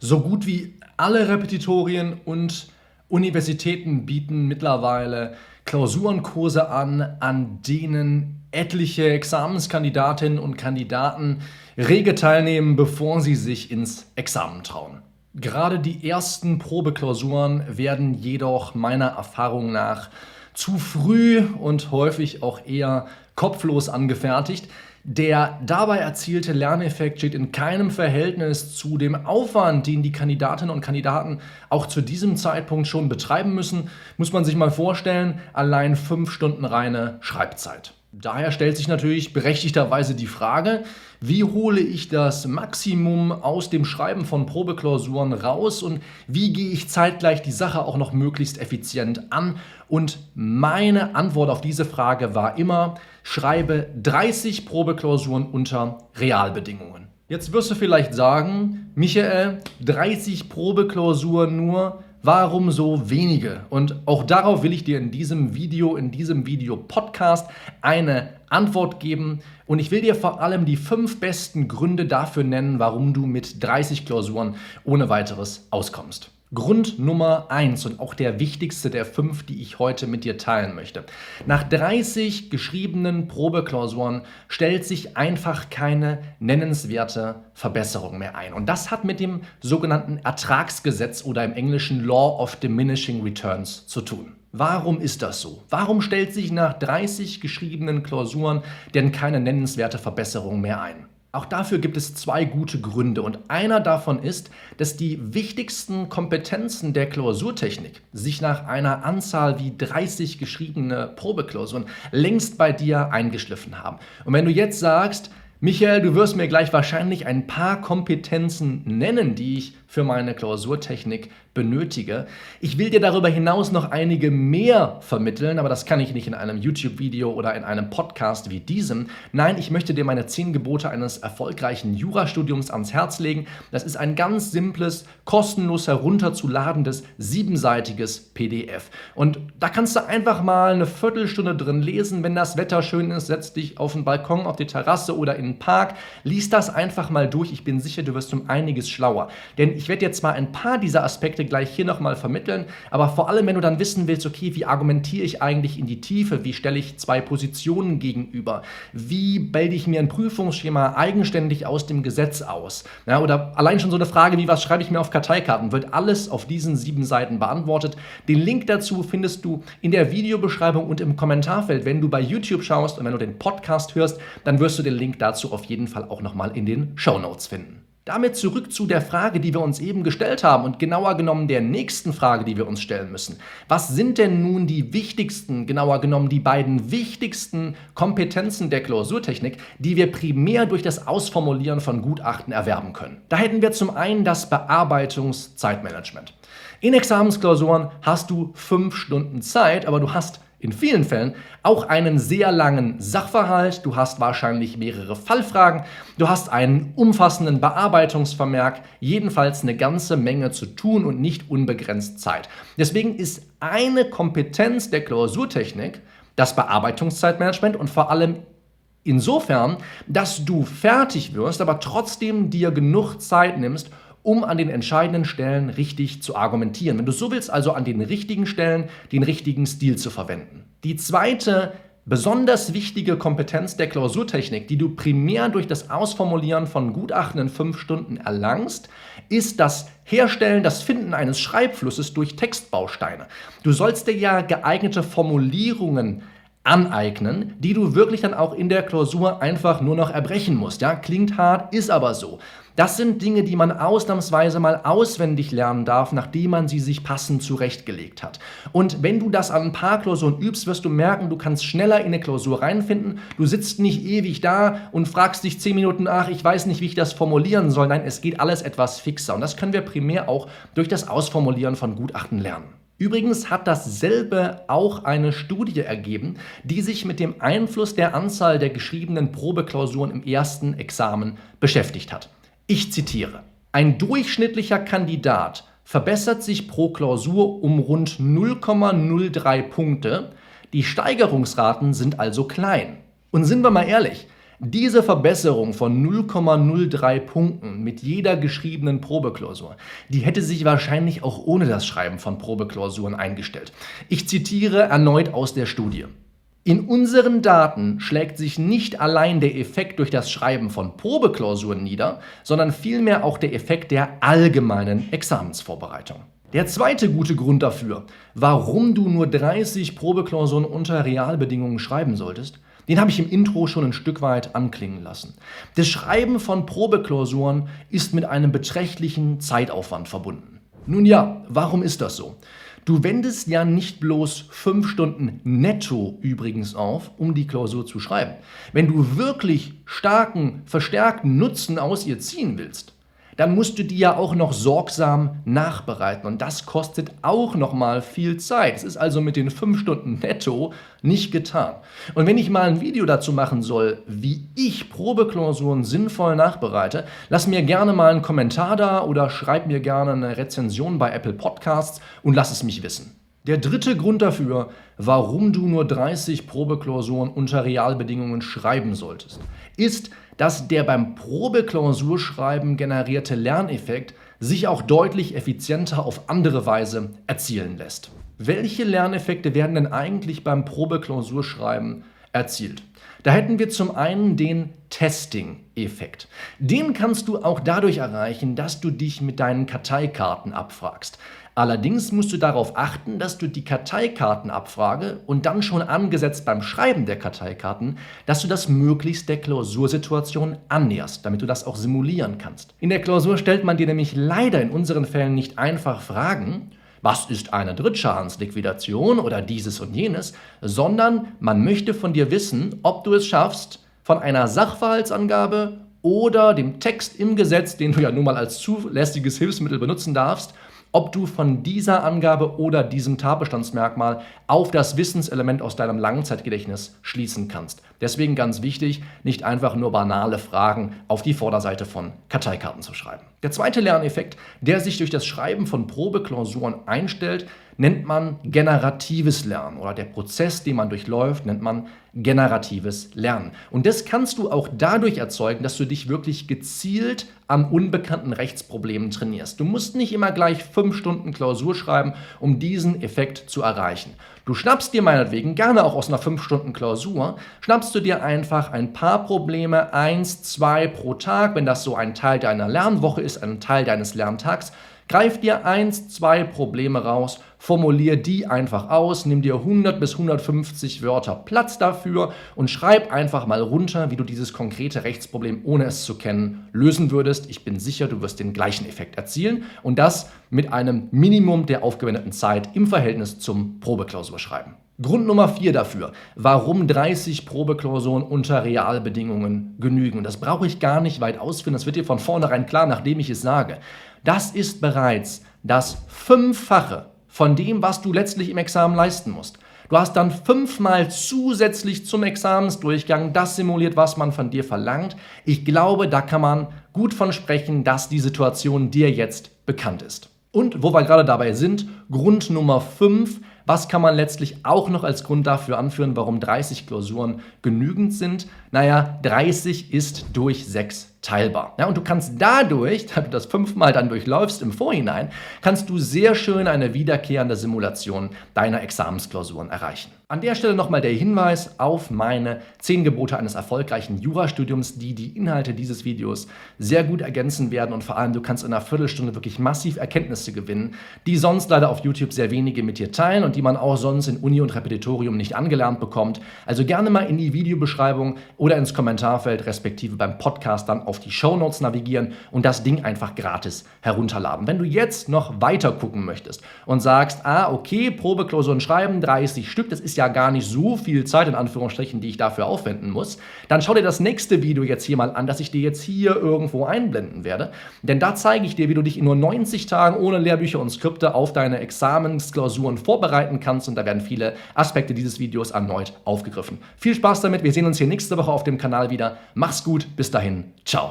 So gut wie alle Repetitorien und Universitäten bieten mittlerweile Klausurenkurse an, an denen etliche Examenskandidatinnen und Kandidaten rege teilnehmen, bevor sie sich ins Examen trauen. Gerade die ersten Probeklausuren werden jedoch meiner Erfahrung nach zu früh und häufig auch eher kopflos angefertigt. Der dabei erzielte Lerneffekt steht in keinem Verhältnis zu dem Aufwand, den die Kandidatinnen und Kandidaten auch zu diesem Zeitpunkt schon betreiben müssen. Muss man sich mal vorstellen, allein fünf Stunden reine Schreibzeit. Daher stellt sich natürlich berechtigterweise die Frage, wie hole ich das Maximum aus dem Schreiben von Probeklausuren raus und wie gehe ich zeitgleich die Sache auch noch möglichst effizient an? Und meine Antwort auf diese Frage war immer, schreibe 30 Probeklausuren unter Realbedingungen. Jetzt wirst du vielleicht sagen, Michael, 30 Probeklausuren nur, Warum so wenige? Und auch darauf will ich dir in diesem Video, in diesem Video-Podcast eine Antwort geben. Und ich will dir vor allem die fünf besten Gründe dafür nennen, warum du mit 30 Klausuren ohne weiteres auskommst. Grund Nummer eins und auch der wichtigste der fünf, die ich heute mit dir teilen möchte. Nach 30 geschriebenen Probeklausuren stellt sich einfach keine nennenswerte Verbesserung mehr ein. Und das hat mit dem sogenannten Ertragsgesetz oder im Englischen Law of Diminishing Returns zu tun. Warum ist das so? Warum stellt sich nach 30 geschriebenen Klausuren denn keine nennenswerte Verbesserung mehr ein? Auch dafür gibt es zwei gute Gründe und einer davon ist, dass die wichtigsten Kompetenzen der Klausurtechnik sich nach einer Anzahl wie 30 geschriebene Probeklausuren längst bei dir eingeschliffen haben. Und wenn du jetzt sagst, Michael, du wirst mir gleich wahrscheinlich ein paar Kompetenzen nennen, die ich für meine Klausurtechnik benötige. Ich will dir darüber hinaus noch einige mehr vermitteln, aber das kann ich nicht in einem YouTube-Video oder in einem Podcast wie diesem. Nein, ich möchte dir meine zehn Gebote eines erfolgreichen Jurastudiums ans Herz legen. Das ist ein ganz simples, kostenlos herunterzuladendes, siebenseitiges PDF. Und da kannst du einfach mal eine Viertelstunde drin lesen. Wenn das Wetter schön ist, setz dich auf den Balkon, auf die Terrasse oder in den Park. Lies das einfach mal durch. Ich bin sicher, du wirst um einiges schlauer. Denn ich werde jetzt mal ein paar dieser Aspekte gleich hier nochmal vermitteln, aber vor allem, wenn du dann wissen willst, okay, wie argumentiere ich eigentlich in die Tiefe, wie stelle ich zwei Positionen gegenüber, wie bilde ich mir ein Prüfungsschema eigenständig aus dem Gesetz aus, ja, oder allein schon so eine Frage wie, was schreibe ich mir auf Karteikarten, wird alles auf diesen sieben Seiten beantwortet. Den Link dazu findest du in der Videobeschreibung und im Kommentarfeld. Wenn du bei YouTube schaust und wenn du den Podcast hörst, dann wirst du den Link dazu auf jeden Fall auch nochmal in den Show Notes finden. Damit zurück zu der Frage, die wir uns eben gestellt haben und genauer genommen der nächsten Frage, die wir uns stellen müssen. Was sind denn nun die wichtigsten, genauer genommen die beiden wichtigsten Kompetenzen der Klausurtechnik, die wir primär durch das Ausformulieren von Gutachten erwerben können? Da hätten wir zum einen das Bearbeitungszeitmanagement. In Examensklausuren hast du fünf Stunden Zeit, aber du hast in vielen Fällen auch einen sehr langen Sachverhalt, du hast wahrscheinlich mehrere Fallfragen, du hast einen umfassenden Bearbeitungsvermerk, jedenfalls eine ganze Menge zu tun und nicht unbegrenzt Zeit. Deswegen ist eine Kompetenz der Klausurtechnik das Bearbeitungszeitmanagement und vor allem insofern, dass du fertig wirst, aber trotzdem dir genug Zeit nimmst, um an den entscheidenden Stellen richtig zu argumentieren. Wenn du so willst, also an den richtigen Stellen den richtigen Stil zu verwenden. Die zweite besonders wichtige Kompetenz der Klausurtechnik, die du primär durch das Ausformulieren von Gutachten in fünf Stunden erlangst, ist das Herstellen, das Finden eines Schreibflusses durch Textbausteine. Du sollst dir ja geeignete Formulierungen aneignen, die du wirklich dann auch in der Klausur einfach nur noch erbrechen musst. Ja, klingt hart, ist aber so. Das sind Dinge, die man ausnahmsweise mal auswendig lernen darf, nachdem man sie sich passend zurechtgelegt hat. Und wenn du das an ein paar Klausuren übst, wirst du merken, du kannst schneller in eine Klausur reinfinden. Du sitzt nicht ewig da und fragst dich zehn Minuten, ach, ich weiß nicht, wie ich das formulieren soll. Nein, es geht alles etwas fixer. Und das können wir primär auch durch das Ausformulieren von Gutachten lernen. Übrigens hat dasselbe auch eine Studie ergeben, die sich mit dem Einfluss der Anzahl der geschriebenen Probeklausuren im ersten Examen beschäftigt hat. Ich zitiere. Ein durchschnittlicher Kandidat verbessert sich pro Klausur um rund 0,03 Punkte. Die Steigerungsraten sind also klein. Und sind wir mal ehrlich, Diese Verbesserung von 0,03 Punkten mit jeder geschriebenen Probeklausur, die hätte sich wahrscheinlich auch ohne das Schreiben von Probeklausuren eingestellt. Ich zitiere erneut aus der Studie. In unseren Daten schlägt sich nicht allein der Effekt durch das Schreiben von Probeklausuren nieder, sondern vielmehr auch der Effekt der allgemeinen Examensvorbereitung. Der zweite gute Grund dafür, warum du nur 30 Probeklausuren unter Realbedingungen schreiben solltest, den habe ich im Intro schon ein Stück weit anklingen lassen. Das Schreiben von Probeklausuren ist mit einem beträchtlichen Zeitaufwand verbunden. Nun ja, warum ist das so? Du wendest ja nicht bloß fünf Stunden netto übrigens auf, um die Klausur zu schreiben. Wenn du wirklich starken, verstärkten Nutzen aus ihr ziehen willst, dann musst du die ja auch noch sorgsam nachbereiten. Und das kostet auch noch mal viel Zeit. Es ist also mit den fünf Stunden netto nicht getan. Und wenn ich mal ein Video dazu machen soll, wie ich Probeklausuren sinnvoll nachbereite, lass mir gerne mal einen Kommentar da oder schreib mir gerne eine Rezension bei Apple Podcasts und lass es mich wissen. Der dritte Grund dafür, warum du nur 30 Probeklausuren unter Realbedingungen schreiben solltest, ist, dass der beim Probeklausurschreiben generierte Lerneffekt sich auch deutlich effizienter auf andere Weise erzielen lässt. Welche Lerneffekte werden denn eigentlich beim Probeklausurschreiben erzielt? Da hätten wir zum einen den Testing-Effekt. Den kannst du auch dadurch erreichen, dass du dich mit deinen Karteikarten abfragst. Allerdings musst du darauf achten, dass du die Karteikartenabfrage und dann schon angesetzt beim Schreiben der Karteikarten, dass du das möglichst der Klausursituation annäherst, damit du das auch simulieren kannst. In der Klausur stellt man dir nämlich leider in unseren Fällen nicht einfach Fragen, was ist eine Drittschadensliquidation oder dieses und jenes, sondern man möchte von dir wissen, ob du es schaffst, von einer Sachverhaltsangabe oder dem Text im Gesetz, den du ja nun mal als zulässiges Hilfsmittel benutzen darfst, ob du von dieser Angabe oder diesem Tatbestandsmerkmal auf das Wissenselement aus deinem Langzeitgedächtnis schließen kannst. Deswegen ganz wichtig, nicht einfach nur banale Fragen auf die Vorderseite von Karteikarten zu schreiben. Der zweite Lerneffekt, der sich durch das Schreiben von Probeklausuren einstellt, nennt man generatives Lernen oder der Prozess, den man durchläuft, nennt man generatives Lernen. Und das kannst du auch dadurch erzeugen, dass du dich wirklich gezielt an unbekannten Rechtsproblemen trainierst. Du musst nicht immer gleich fünf Stunden Klausur schreiben, um diesen Effekt zu erreichen. Du schnappst dir meinetwegen gerne auch aus einer fünf Stunden Klausur, schnappst du dir einfach ein paar Probleme, eins, zwei pro Tag, wenn das so ein Teil deiner Lernwoche ist, ein Teil deines Lerntags, Greif dir eins, zwei Probleme raus, formulier die einfach aus, nimm dir 100 bis 150 Wörter Platz dafür und schreib einfach mal runter, wie du dieses konkrete Rechtsproblem, ohne es zu kennen, lösen würdest. Ich bin sicher, du wirst den gleichen Effekt erzielen und das mit einem Minimum der aufgewendeten Zeit im Verhältnis zum Probeklausurschreiben. Grund Nummer 4 dafür, warum 30 Probeklausuren unter Realbedingungen genügen. Das brauche ich gar nicht weit ausführen, das wird dir von vornherein klar, nachdem ich es sage. Das ist bereits das Fünffache von dem, was du letztlich im Examen leisten musst. Du hast dann fünfmal zusätzlich zum Examensdurchgang das simuliert, was man von dir verlangt. Ich glaube, da kann man gut von sprechen, dass die Situation dir jetzt bekannt ist. Und wo wir gerade dabei sind, Grund Nummer 5, was kann man letztlich auch noch als Grund dafür anführen, warum 30 Klausuren genügend sind? Naja, 30 ist durch 6 teilbar. Ja, und du kannst dadurch, da du das fünfmal dann durchläufst im Vorhinein, kannst du sehr schön eine wiederkehrende Simulation deiner Examensklausuren erreichen. An der Stelle nochmal der Hinweis auf meine 10 Gebote eines erfolgreichen Jurastudiums, die die Inhalte dieses Videos sehr gut ergänzen werden und vor allem du kannst in einer Viertelstunde wirklich massiv Erkenntnisse gewinnen, die sonst leider auf YouTube sehr wenige mit dir teilen und die man auch sonst in Uni und Repetitorium nicht angelernt bekommt. Also gerne mal in die Videobeschreibung oder ins Kommentarfeld respektive beim Podcast dann auf die Show Notes navigieren und das Ding einfach gratis herunterladen. Wenn du jetzt noch weiter gucken möchtest und sagst, ah, okay, Probeklausuren schreiben, 30 Stück, das ist ja gar nicht so viel Zeit in Anführungsstrichen, die ich dafür aufwenden muss, dann schau dir das nächste Video jetzt hier mal an, das ich dir jetzt hier irgendwo einblenden werde. Denn da zeige ich dir, wie du dich in nur 90 Tagen ohne Lehrbücher und Skripte auf deine Examensklausuren vorbereiten kannst und da werden viele Aspekte dieses Videos erneut aufgegriffen. Viel Spaß damit, wir sehen uns hier nächste Woche auf dem Kanal wieder. Mach's gut, bis dahin, ciao.